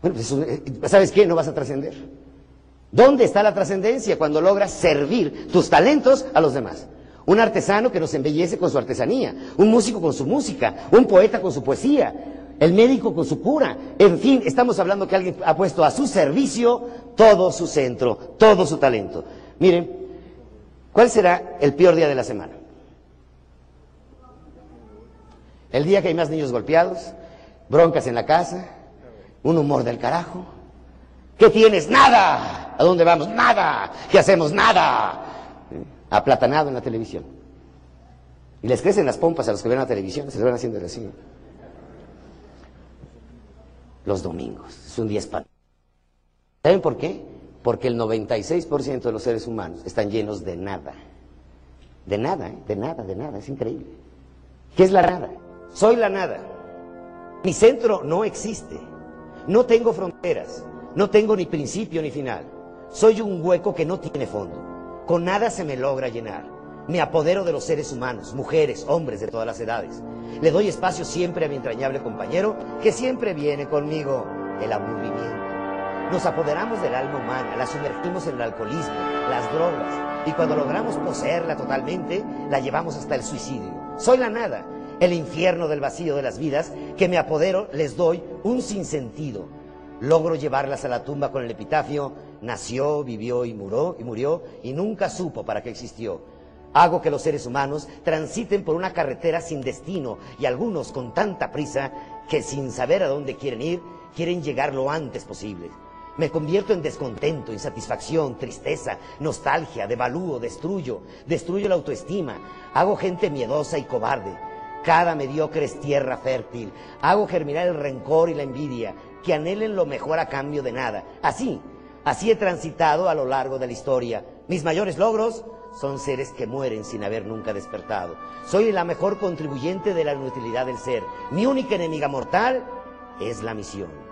S1: Bueno, pues, eh, ¿sabes qué? No vas a trascender. ¿Dónde está la trascendencia cuando logras servir tus talentos a los demás? Un artesano que nos embellece con su artesanía, un músico con su música, un poeta con su poesía, el médico con su cura. En fin, estamos hablando que alguien ha puesto a su servicio todo su centro, todo su talento. Miren, ¿Cuál será el peor día de la semana? El día que hay más niños golpeados, broncas en la casa, un humor del carajo. ¿Qué tienes? Nada. ¿A dónde vamos? Nada. ¿Qué hacemos? Nada. Aplatanado en la televisión. Y les crecen las pompas a los que ven la televisión, se les van haciendo así. Los domingos. Es un día espantoso. ¿Saben por qué? Porque el 96% de los seres humanos están llenos de nada. De nada, ¿eh? de nada, de nada. Es increíble. ¿Qué es la nada? Soy la nada. Mi centro no existe. No tengo fronteras. No tengo ni principio ni final. Soy un hueco que no tiene fondo. Con nada se me logra llenar. Me apodero de los seres humanos, mujeres, hombres de todas las edades. Le doy espacio siempre a mi entrañable compañero que siempre viene conmigo, el aburrimiento. Nos apoderamos del alma humana, la sumergimos en el alcoholismo, las drogas, y cuando logramos poseerla totalmente, la llevamos hasta el suicidio. Soy la nada, el infierno del vacío de las vidas, que me apodero, les doy un sinsentido. Logro llevarlas a la tumba con el epitafio, nació, vivió y murió, y murió, y nunca supo para qué existió. Hago que los seres humanos transiten por una carretera sin destino, y algunos con tanta prisa que sin saber a dónde quieren ir, quieren llegar lo antes posible. Me convierto en descontento, insatisfacción, tristeza, nostalgia, devalúo, destruyo, destruyo la autoestima, hago gente miedosa y cobarde. Cada mediocre es tierra fértil, hago germinar el rencor y la envidia, que anhelen lo mejor a cambio de nada. Así, así he transitado a lo largo de la historia. Mis mayores logros son seres que mueren sin haber nunca despertado. Soy la mejor contribuyente de la inutilidad del ser. Mi única enemiga mortal es la misión.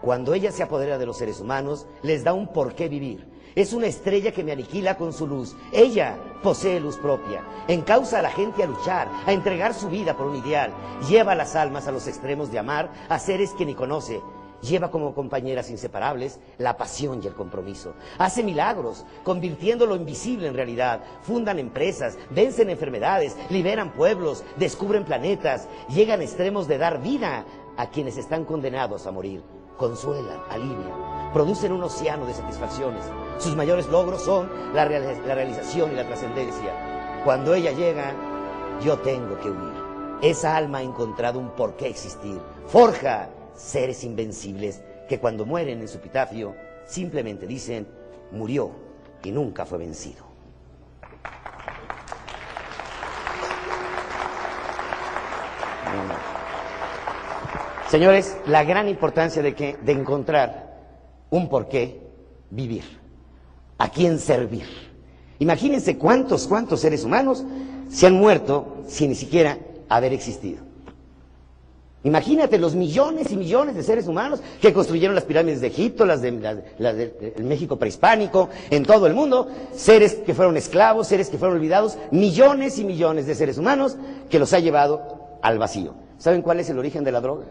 S1: Cuando ella se apodera de los seres humanos, les da un porqué vivir. Es una estrella que me aniquila con su luz. Ella posee luz propia. Encausa a la gente a luchar, a entregar su vida por un ideal. Lleva a las almas a los extremos de amar a seres que ni conoce. Lleva como compañeras inseparables la pasión y el compromiso. Hace milagros, convirtiendo lo invisible en realidad. Fundan empresas, vencen enfermedades, liberan pueblos, descubren planetas, llegan a extremos de dar vida a quienes están condenados a morir consuelan, alivian, producen un océano de satisfacciones. Sus mayores logros son la, realización y la trascendencia. Cuando ella llega, yo tengo que huir. Esa alma ha encontrado un por qué existir. Forja seres invencibles que cuando mueren en su epitafio simplemente dicen, murió y nunca fue vencido. Señores, la gran importancia de, que, de encontrar un porqué vivir, a quién servir. Imagínense cuántos, cuántos seres humanos se han muerto sin ni siquiera haber existido. Imagínate los millones y millones de seres humanos que construyeron las pirámides de Egipto, las de, México prehispánico, en todo el mundo, seres que fueron esclavos, seres que fueron olvidados, millones y millones de seres humanos que los ha llevado al vacío. ¿Saben cuál es el origen de la droga?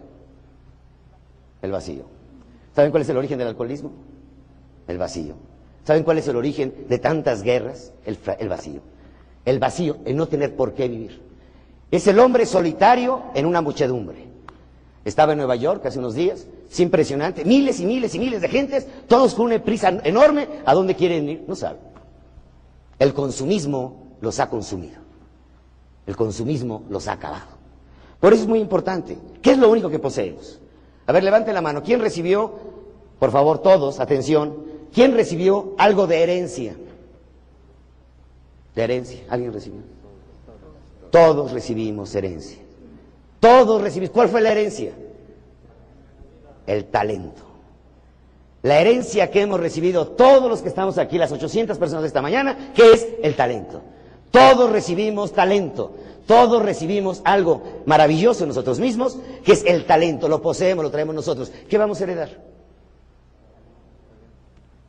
S1: El vacío. ¿Saben cuál es el origen del alcoholismo? El vacío. ¿Saben cuál es el origen de tantas guerras? El, vacío. El vacío, el no tener por qué vivir. Es el hombre solitario en una muchedumbre. Estaba en Nueva York hace unos días, es impresionante, miles y miles y miles de gentes, todos con una prisa enorme, ¿a dónde quieren ir? No saben. El consumismo los ha consumido. El consumismo los ha acabado. Por eso es muy importante. ¿Qué es lo único que poseemos? A ver, levante la mano. ¿Quién recibió, por favor, todos, atención, quién recibió algo de herencia? De herencia. ¿Alguien recibió? Todos recibimos herencia. Todos recibimos. ¿Cuál fue la herencia? El talento. La herencia que hemos recibido todos los que estamos aquí, las 800 personas de esta mañana, ¿qué es el talento. Todos recibimos talento. Todos recibimos algo maravilloso en nosotros mismos, que es el talento, lo poseemos, lo traemos nosotros. ¿Qué vamos a heredar?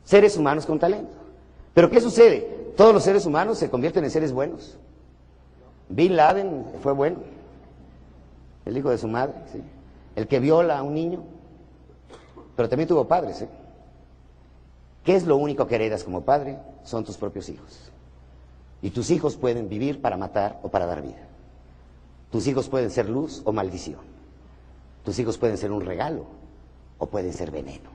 S1: Seres humanos con talento. Pero ¿qué sucede? Todos los seres humanos se convierten en seres buenos. Bin Laden fue bueno, el hijo de su madre, ¿sí? el que viola a un niño, pero también tuvo padres. ¿eh? ¿Qué es lo único que heredas como padre? Son tus propios hijos. Y tus hijos pueden vivir para matar o para dar vida. Tus hijos pueden ser luz o maldición. Tus hijos pueden ser un regalo o pueden ser veneno.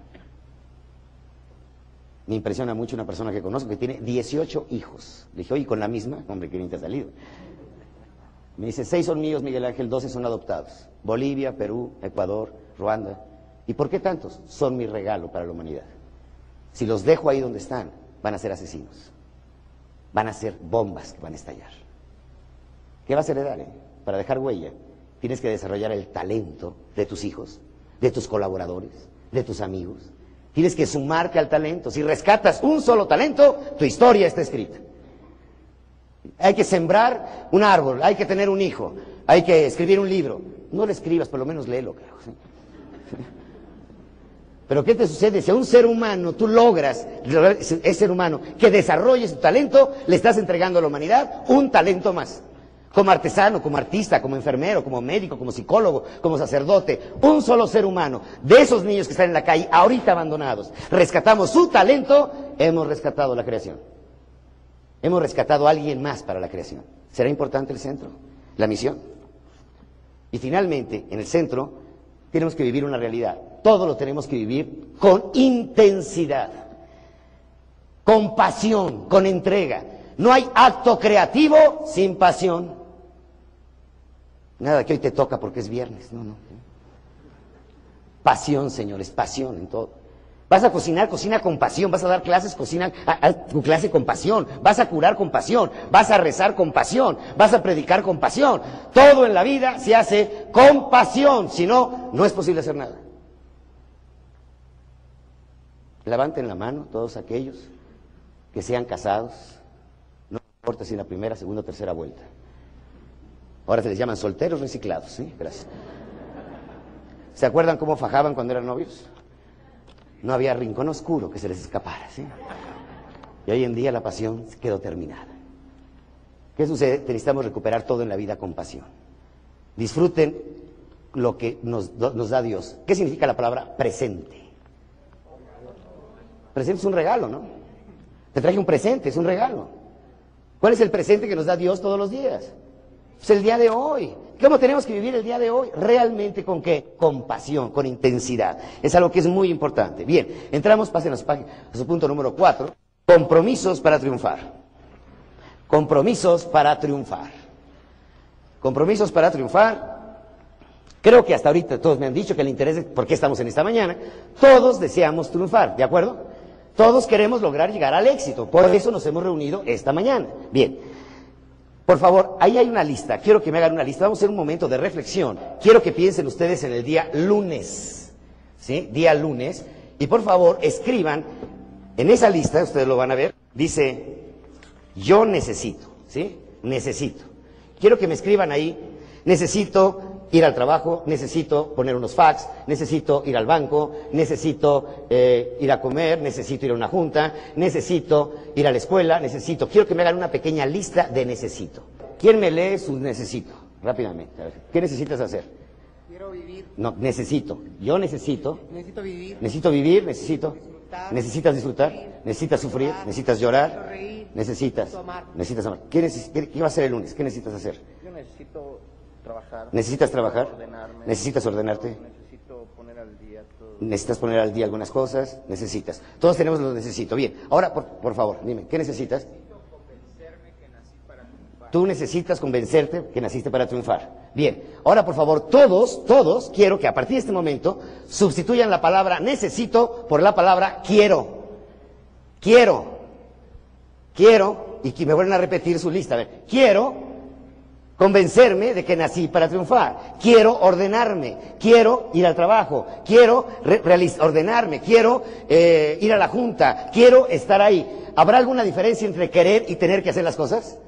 S1: Me impresiona mucho una persona que conozco que tiene 18 hijos. Le dije, oye, con la misma, hombre, que bien te ha salido. Me dice, seis son míos, Miguel Ángel, 12 son adoptados. Bolivia, Perú, Ecuador, Ruanda. ¿Y por qué tantos? Son mi regalo para la humanidad. Si los dejo ahí donde están, van a ser asesinos. Van a ser bombas que van a estallar. ¿Qué vas a heredar? Eh? Para dejar huella, tienes que desarrollar el talento de tus hijos, de tus colaboradores, de tus amigos. Tienes que sumarte al talento. Si rescatas un solo talento, tu historia está escrita. Hay que sembrar un árbol, hay que tener un hijo, hay que escribir un libro. No lo escribas, por lo menos léelo. Pero ¿qué te sucede? Si a un ser humano tú logras, ese ser humano, que desarrolle su talento, le estás entregando a la humanidad un talento más como artesano, como artista, como enfermero, como médico, como psicólogo, como sacerdote, un solo ser humano, de esos niños que están en la calle, ahorita abandonados, rescatamos su talento, hemos rescatado la creación. Hemos rescatado a alguien más para la creación. ¿Será importante el centro? La misión. Y finalmente, en el centro, tenemos que vivir una realidad. Todo lo tenemos que vivir con intensidad, con pasión, con entrega. No hay acto creativo sin pasión. Nada que hoy te toca porque es viernes, no, no. Pasión, señores, pasión en todo. Vas a cocinar, cocina con pasión. Vas a dar clases, cocina tu clase con pasión. Vas a curar con pasión. Vas a rezar con pasión. Vas a predicar con pasión. Todo en la vida se hace con pasión. Si no, no es posible hacer nada. Levanten la mano todos aquellos que sean casados. No importa si en la primera, segunda o tercera vuelta. Ahora se les llaman solteros reciclados, ¿sí? Gracias. ¿Se acuerdan cómo fajaban cuando eran novios? No había rincón oscuro que se les escapara, ¿sí? Y hoy en día la pasión quedó terminada. ¿Qué sucede? Necesitamos recuperar todo en la vida con pasión. Disfruten lo que nos, nos da Dios. ¿Qué significa la palabra presente? Presente es un regalo, ¿no? Te traje un presente, es un regalo. ¿Cuál es el presente que nos da Dios todos los días? Es el día de hoy. ¿Cómo tenemos que vivir el día de hoy? Realmente con qué? Con pasión, con intensidad. Es algo que es muy importante. Bien, entramos, pasen a su, a su punto número cuatro. Compromisos para triunfar. Compromisos para triunfar. Compromisos para triunfar. Creo que hasta ahorita todos me han dicho que el interés es por qué estamos en esta mañana. Todos deseamos triunfar, ¿de acuerdo? Todos queremos lograr llegar al éxito. Por eso nos hemos reunido esta mañana. Bien. Por favor, ahí hay una lista. Quiero que me hagan una lista. Vamos a hacer un momento de reflexión. Quiero que piensen ustedes en el día lunes. ¿Sí? Día lunes. Y por favor, escriban en esa lista, ustedes lo van a ver, dice, yo necesito. ¿Sí? Necesito. Quiero que me escriban ahí, necesito ir al trabajo, necesito poner unos fax, necesito ir al banco, necesito eh, ir a comer, necesito ir a una junta, necesito ir a la escuela, necesito. Quiero que me hagan una pequeña lista de necesito. ¿Quién me lee su necesito? Rápidamente. ¿Qué necesitas hacer?
S3: Quiero vivir.
S1: No, necesito. Yo necesito.
S3: Necesito vivir.
S1: Necesito vivir, necesito. necesitas disfrutar, necesitas sufrir, necesitas llorar, necesitas. Necesitas amar. ¿Qué, ¿Qué va a ser el lunes? ¿Qué necesitas hacer?
S3: Yo necesito trabajar.
S1: ¿Necesitas trabajar? ¿Necesitas ordenarte?
S3: Necesito poner al día todo.
S1: ¿Necesitas poner al día algunas cosas? Necesitas. Todos tenemos lo necesito. Bien, ahora, por, favor, dime, ¿qué necesitas?
S3: Necesito convencerme que nací para triunfar.
S1: Tú necesitas convencerte que naciste para triunfar. Bien, ahora por favor, todos, todos, quiero que a partir de este momento sustituyan la palabra necesito por la palabra quiero. Quiero. Quiero, y que me vuelven a repetir su lista. A ver, quiero convencerme de que nací para triunfar. Quiero ordenarme, quiero ir al trabajo, quiero ordenarme, quiero eh, ir a la junta, quiero estar ahí. ¿Habrá alguna diferencia entre querer y tener que hacer las cosas?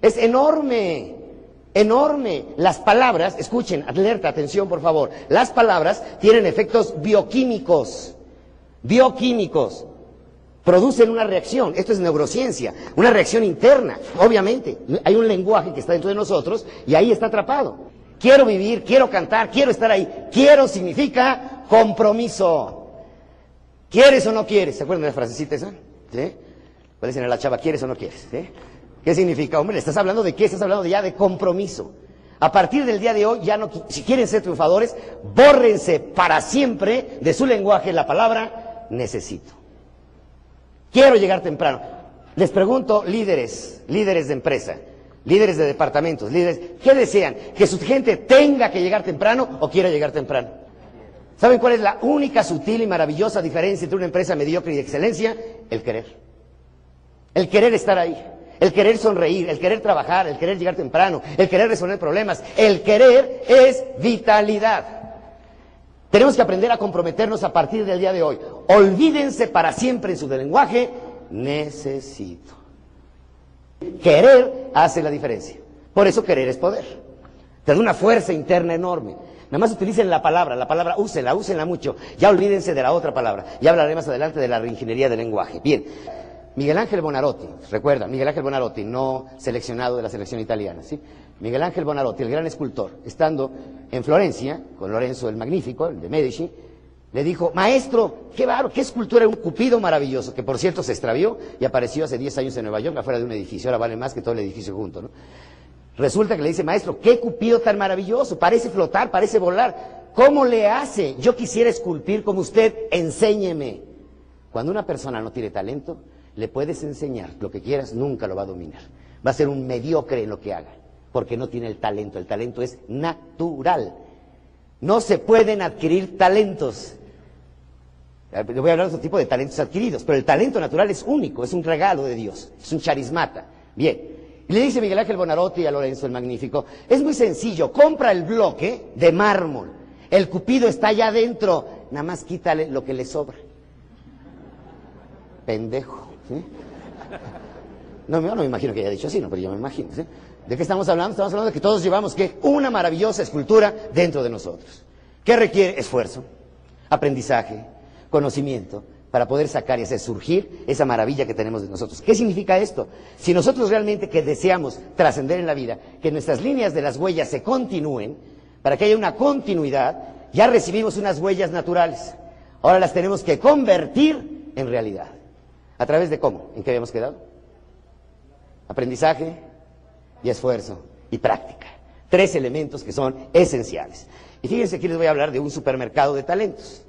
S1: Es enorme, enorme. Las palabras, escuchen, alerta, atención por favor, las palabras tienen efectos bioquímicos, bioquímicos producen una reacción. Esto es neurociencia, una reacción interna. Obviamente, hay un lenguaje que está dentro de nosotros y ahí está atrapado. Quiero vivir, quiero cantar, quiero estar ahí. Quiero significa compromiso. ¿Quieres o no quieres? ¿Se acuerdan de la frasecita esa? ¿Sí? Decir a la chava, ¿quieres o no quieres? ¿Qué significa? Hombre, estás hablando de qué? Estás hablando ya de compromiso. A partir del día de hoy, ya no, si quieren ser triunfadores, bórrense para siempre de su lenguaje la palabra necesito. Quiero llegar temprano. Les pregunto, líderes, líderes de empresa, líderes de departamentos, líderes, ¿qué desean? ¿Que su gente tenga que llegar temprano o quiera llegar temprano? ¿Saben cuál es la única sutil y maravillosa diferencia entre una empresa mediocre y de excelencia? El querer. El querer estar ahí. El querer sonreír, el querer trabajar, el querer llegar temprano, el querer resolver problemas. El querer es vitalidad. Tenemos que aprender a comprometernos a partir del día de hoy. Olvídense para siempre en su lenguaje, necesito. Querer hace la diferencia. Por eso querer es poder. Te da una fuerza interna enorme. Nada más utilicen la palabra, la palabra úsenla, úsenla mucho. Ya olvídense de la otra palabra. Ya hablaré más adelante de la reingeniería del lenguaje. Bien. Miguel Ángel Bonarotti, recuerda, Miguel Ángel Bonarotti, no seleccionado de la selección italiana, ¿sí? Miguel Ángel Bonarotti, el gran escultor, estando en Florencia, con Lorenzo el Magnífico, el de Medici, le dijo, maestro, qué baro, qué escultura, un cupido maravilloso, que por cierto se extravió y apareció hace 10 años en Nueva York, afuera de un edificio, ahora vale más que todo el edificio junto, ¿no? Resulta que le dice, maestro, qué cupido tan maravilloso, parece flotar, parece volar, ¿cómo le hace? Yo quisiera esculpir como usted, enséñeme. Cuando una persona no tiene talento, le puedes enseñar lo que quieras, nunca lo va a dominar. Va a ser un mediocre en lo que haga, porque no tiene el talento. El talento es natural. No se pueden adquirir talentos. Le voy a hablar de otro tipo de talentos adquiridos, pero el talento natural es único, es un regalo de Dios, es un charismata. Bien, le dice Miguel Ángel Bonarotti a Lorenzo el Magnífico, es muy sencillo, compra el bloque de mármol, el cupido está allá adentro, nada más quítale lo que le sobra. Pendejo. ¿sí? No, no me imagino que haya dicho así, no, pero yo me imagino. ¿sí? ¿De qué estamos hablando? Estamos hablando de que todos llevamos ¿qué? una maravillosa escultura dentro de nosotros. ¿Qué requiere? Esfuerzo, aprendizaje, conocimiento, para poder sacar y hacer surgir esa maravilla que tenemos de nosotros. ¿Qué significa esto? Si nosotros realmente que deseamos trascender en la vida, que nuestras líneas de las huellas se continúen, para que haya una continuidad, ya recibimos unas huellas naturales. Ahora las tenemos que convertir en realidad. ¿A través de cómo? ¿En qué habíamos quedado? Aprendizaje y esfuerzo y práctica. Tres elementos que son esenciales. Y fíjense que les voy a hablar de un supermercado de talentos.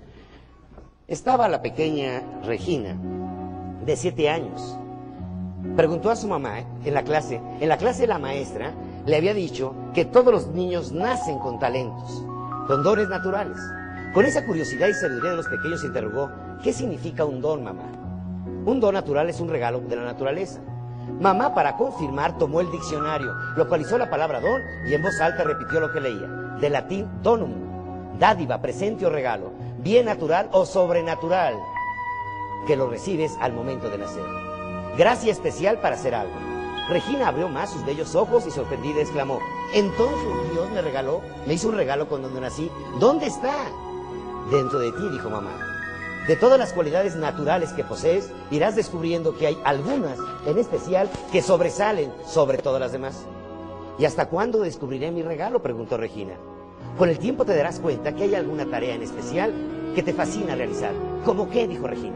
S1: Estaba la pequeña Regina, de siete años. Preguntó a su mamá en la clase, en la clase la maestra le había dicho que todos los niños nacen con talentos, con dones naturales. Con esa curiosidad y sabiduría de los pequeños interrogó, ¿qué significa un don, mamá? Un don natural es un regalo de la naturaleza. Mamá, para confirmar, tomó el diccionario, localizó la palabra don y en voz alta repitió lo que leía. De latín donum, dádiva, presente o regalo, bien natural o sobrenatural, que lo recibes al momento de nacer. Gracia especial para hacer algo. Regina abrió más sus bellos ojos y sorprendida exclamó, entonces Dios me regaló, me hizo un regalo cuando nací. ¿Dónde está? Dentro de ti, dijo mamá. De todas las cualidades naturales que posees, irás descubriendo que hay algunas en especial que sobresalen sobre todas las demás. ¿Y hasta cuándo descubriré mi regalo? preguntó Regina. Con el tiempo te darás cuenta que hay alguna tarea en especial que te fascina realizar. ¿Cómo qué? dijo Regina.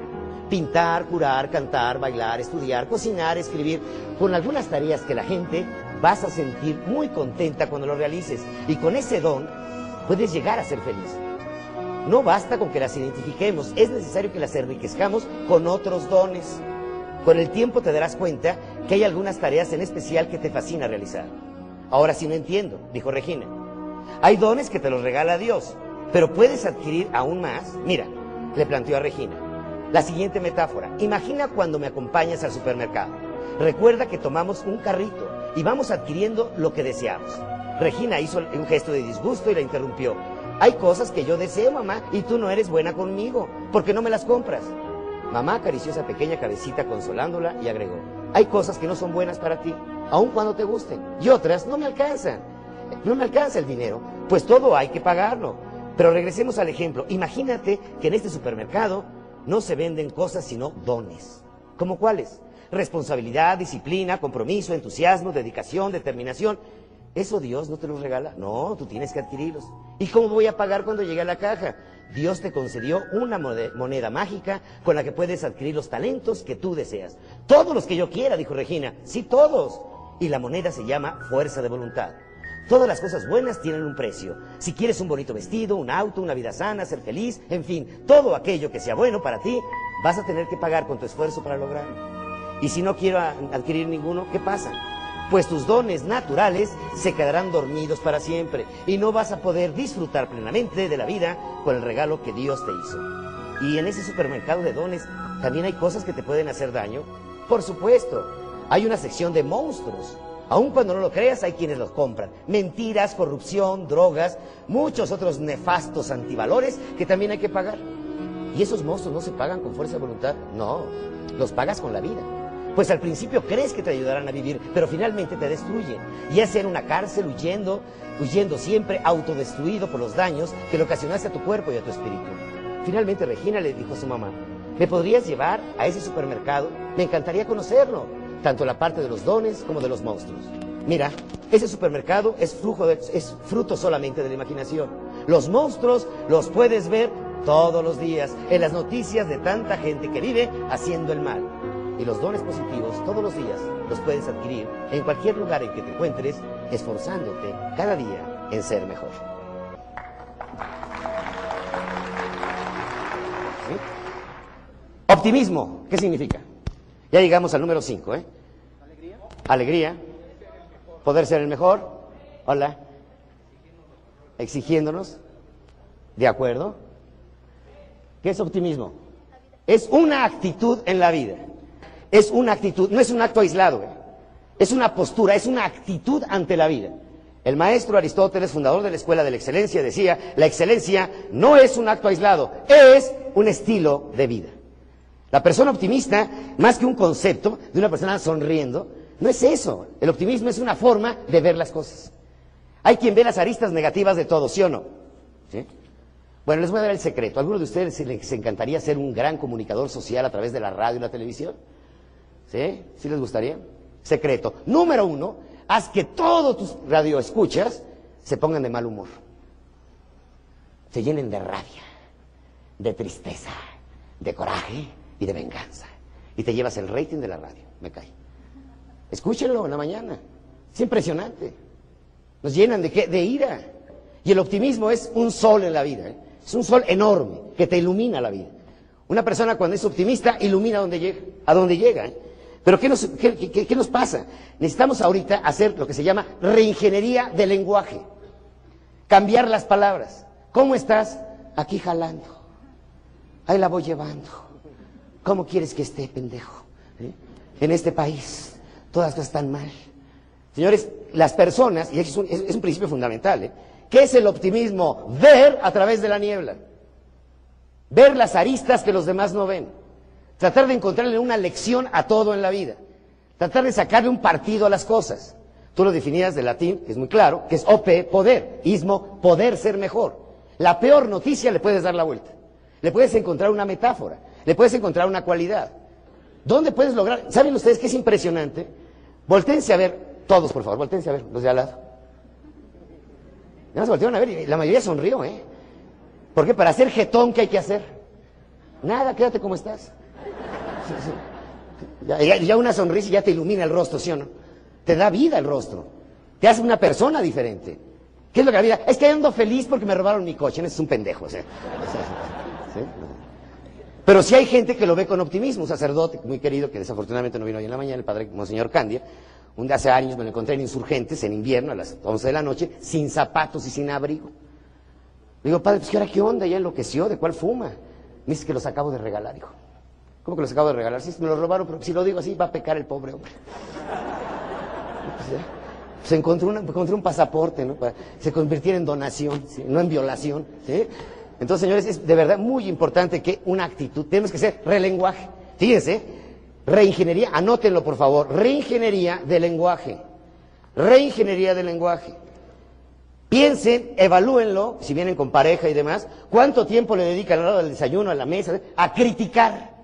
S1: Pintar, curar, cantar, bailar, estudiar, cocinar, escribir, con algunas tareas que la gente vas a sentir muy contenta cuando lo realices. Y con ese don puedes llegar a ser feliz. No basta con que las identifiquemos, es necesario que las enriquezcamos con otros dones. Con el tiempo te darás cuenta que hay algunas tareas en especial que te fascina realizar. Ahora sí no entiendo, dijo Regina. Hay dones que te los regala Dios, pero puedes adquirir aún más. Mira, le planteó a Regina. La siguiente metáfora. Imagina cuando me acompañas al supermercado. Recuerda que tomamos un carrito y vamos adquiriendo lo que deseamos. Regina hizo un gesto de disgusto y la interrumpió. Hay cosas que yo deseo, mamá, y tú no eres buena conmigo. ¿Por qué no me las compras? Mamá acarició esa pequeña cabecita consolándola y agregó. Hay cosas que no son buenas para ti, aun cuando te gusten, y otras no me alcanzan. No me alcanza el dinero, pues todo hay que pagarlo. Pero regresemos al ejemplo. Imagínate que en este supermercado no se venden cosas sino dones. ¿Como cuáles? Responsabilidad, disciplina, compromiso, entusiasmo, dedicación, determinación. ¿Eso Dios no te los regala? No, tú tienes que adquirirlos. ¿Y cómo voy a pagar cuando llegue a la caja? Dios te concedió una moneda mágica con la que puedes adquirir los talentos que tú deseas. Todos los que yo quiera, dijo Regina. Sí, todos. Y la moneda se llama fuerza de voluntad. Todas las cosas buenas tienen un precio. Si quieres un bonito vestido, un auto, una vida sana, ser feliz, en fin, todo aquello que sea bueno para ti, vas a tener que pagar con tu esfuerzo para lograrlo. Y si no quiero adquirir ninguno, ¿qué pasa? Pues tus dones naturales se quedarán dormidos para siempre y no vas a poder disfrutar plenamente de la vida con el regalo que Dios te hizo. Y en ese supermercado de dones también hay cosas que te pueden hacer daño. Por supuesto, hay una sección de monstruos. Aun cuando no lo creas, hay quienes los compran. Mentiras, corrupción, drogas, muchos otros nefastos antivalores que también hay que pagar. ¿Y esos monstruos no se pagan con fuerza de voluntad? No, los pagas con la vida. Pues al principio crees que te ayudarán a vivir, pero finalmente te destruyen. Y es en una cárcel huyendo, huyendo siempre autodestruido por los daños que le ocasionaste a tu cuerpo y a tu espíritu. Finalmente Regina le dijo a su mamá, ¿me podrías llevar a ese supermercado? Me encantaría conocerlo, tanto la parte de los dones como de los monstruos. Mira, ese supermercado es, fruto solamente de la imaginación. Los monstruos los puedes ver todos los días en las noticias de tanta gente que vive haciendo el mal. Y los dones positivos todos los días los puedes adquirir en cualquier lugar en que te encuentres, esforzándote cada día en ser mejor. ¿Sí? Optimismo, ¿qué significa? Ya llegamos al número 5, ¿eh? Alegría. Alegría. Poder ser el mejor. Hola. Exigiéndonos. ¿De acuerdo? ¿Qué es optimismo? Es una actitud en la vida. Es una actitud, no es un acto aislado. Es una postura, es una actitud ante la vida. El maestro Aristóteles, fundador de la Escuela de la Excelencia, decía, la excelencia no es un acto aislado, es un estilo de vida. La persona optimista, más que un concepto de una persona sonriendo, no es eso. El optimismo es una forma de ver las cosas. Hay quien ve las aristas negativas de todo, ¿sí o no? Bueno, les voy a dar el secreto. ¿A alguno de ustedes les encantaría ser un gran comunicador social a través de la radio y la televisión? ¿Sí? ¿Sí les gustaría? Secreto. Número uno, haz que todos tus radioescuchas se pongan de mal humor. Se llenen de rabia, de tristeza, de coraje y de venganza. Y te llevas el rating de la radio. Me cae. Escúchenlo en la mañana. Es impresionante. Nos llenan de qué? De ira. Y el optimismo es un sol en la vida. ¿eh? Es un sol enorme que te ilumina la vida. Una persona cuando es optimista ilumina a donde llega. A donde llega ¿eh? Pero ¿qué nos, pasa? Necesitamos ahorita hacer lo que se llama reingeniería del lenguaje. Cambiar las palabras. ¿Cómo estás? Aquí jalando. Ahí la voy llevando. ¿Cómo quieres que esté, pendejo? ¿Eh? En este país todas cosas están mal. Señores, las personas, y es un, es, es un principio fundamental, ¿eh? ¿qué es el optimismo? Ver a través de la niebla. Ver las aristas que los demás no ven. Tratar de encontrarle una lección a todo en la vida. Tratar de sacarle un partido a las cosas. Tú lo definías de latín, que es muy claro, que es OP, poder, ismo, poder ser mejor. La peor noticia le puedes dar la vuelta. Le puedes encontrar una metáfora, le puedes encontrar una cualidad. ¿Dónde puedes lograr? ¿Saben ustedes qué es impresionante? Voltéense a ver, todos por favor, voltéense a ver, los de al lado. Ya nos voltearon a ver y la mayoría sonrió, ¿eh? Porque para hacer jetón, ¿qué hay que hacer? Nada, quédate como estás. Ya, una sonrisa ya te ilumina el rostro, ¿sí o no? Te da vida el rostro. Te hace una persona diferente. ¿Qué es lo que la vida? Es que ando feliz porque me robaron mi coche. No es un pendejo. Pero sí hay gente que lo ve con optimismo. Un sacerdote muy querido que desafortunadamente no vino hoy en la mañana, el padre Monseñor Candia. Un día hace años me lo encontré en Insurgentes, en invierno, a las 11 de la noche, sin zapatos y sin abrigo. Le digo, padre, pues ¿qué, ahora, ¿qué onda? Ya enloqueció, ¿de cuál fuma? Me dice que los acabo de regalar, hijo. ¿Cómo que los acabo de regalar? Sí, me los robaron, pero si lo digo así, va a pecar el pobre hombre. Pues, pues encontró, una, encontré un pasaporte, ¿no? Para, se convirtiera en donación, no en violación, ¿sí? Entonces, señores, es de verdad muy importante que una actitud, tenemos que ser relenguaje. Fíjense, reingeniería, anótenlo por favor, reingeniería del lenguaje. Reingeniería del lenguaje. Piensen, evalúenlo, si vienen con pareja y demás, cuánto tiempo le dedican a la hora del desayuno, a la mesa, a criticar,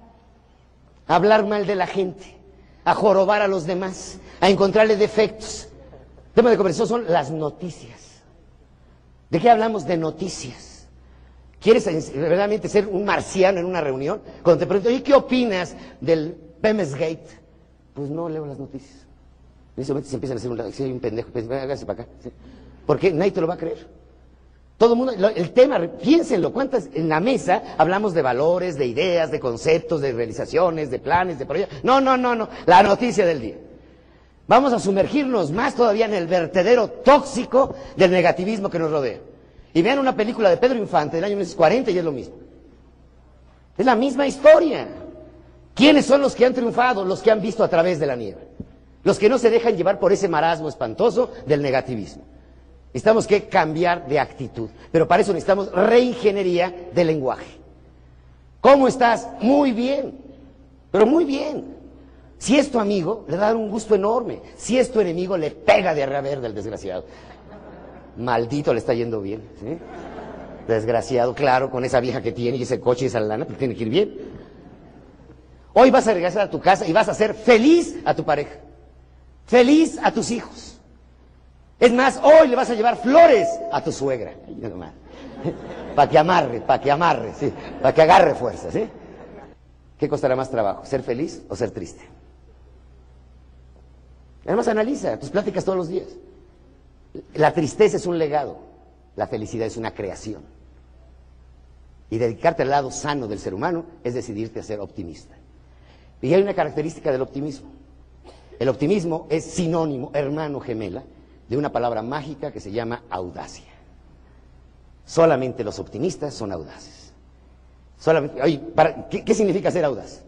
S1: hablar mal de la gente, a jorobar a los demás, a encontrarle defectos. El tema de conversación son las noticias. ¿De qué hablamos? De noticias. ¿Quieres verdaderamente ser un marciano en una reunión? Cuando te pregunto, ¿y qué opinas del Pemes Gate? Pues no leo las noticias. En ese momento se empiezan a hacer un, si hay un pendejo, pues, hágase para acá. ¿sí? Porque nadie te lo va a creer. Todo el mundo, el tema, piénsenlo, ¿cuántas en la mesa hablamos de valores, de ideas, de conceptos, de realizaciones, de planes, de proyectos? No, no, no, no, la noticia del día. Vamos a sumergirnos más todavía en el vertedero tóxico del negativismo que nos rodea. Y vean una película de Pedro Infante del año 1940 y es lo mismo. Es la misma historia. ¿Quiénes son los que han triunfado? Los que han visto a través de la nieve. Los que no se dejan llevar por ese marasmo espantoso del negativismo. Necesitamos que cambiar de actitud. Pero para eso necesitamos reingeniería del lenguaje. ¿Cómo estás? Muy bien. Pero muy bien. Si es tu amigo, le va a dar un gusto enorme. Si es tu enemigo, le pega de arriba verde al desgraciado. Maldito le está yendo bien. ¿sí? Desgraciado, claro, con esa vieja que tiene y ese coche y esa lana, pero tiene que ir bien. Hoy vas a regresar a tu casa y vas a ser feliz a tu pareja. Feliz a tus hijos. Es más, hoy le vas a llevar flores a tu suegra. Para que amarre, para que amarre, sí, para que agarre fuerza, ¿sí? ¿Qué costará más trabajo? ¿Ser feliz o ser triste? Además, analiza tus pláticas todos los días. La tristeza es un legado, la felicidad es una creación. Y dedicarte al lado sano del ser humano es decidirte a ser optimista. Y hay una característica del optimismo. El optimismo es sinónimo, hermano gemela, de una palabra mágica que se llama audacia. Solamente los optimistas son audaces. Solamente, para, ¿qué, significa ser audaz?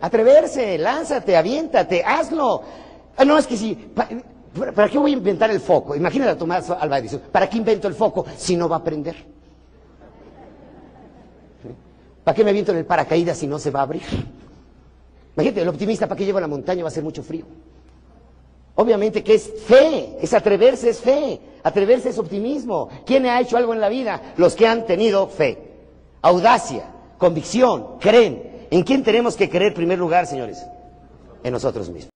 S1: Atreverse, lánzate, aviéntate, hazlo. Ah, no, es que si, pa- ¿para, qué voy a inventar el foco? Imagínate a Tomás Alva Edison, ¿para qué invento el foco si no va a prender? ¿Para qué me aviento en el paracaídas si no se va a abrir? Imagínate, el optimista, ¿para qué llevo a la montaña? Va a ser mucho frío. Obviamente que es fe, es atreverse, es fe. Atreverse es optimismo. ¿Quién ha hecho algo en la vida? Los que han tenido fe. Audacia, convicción, creen. ¿En quién tenemos que creer en primer lugar, señores? En nosotros mismos.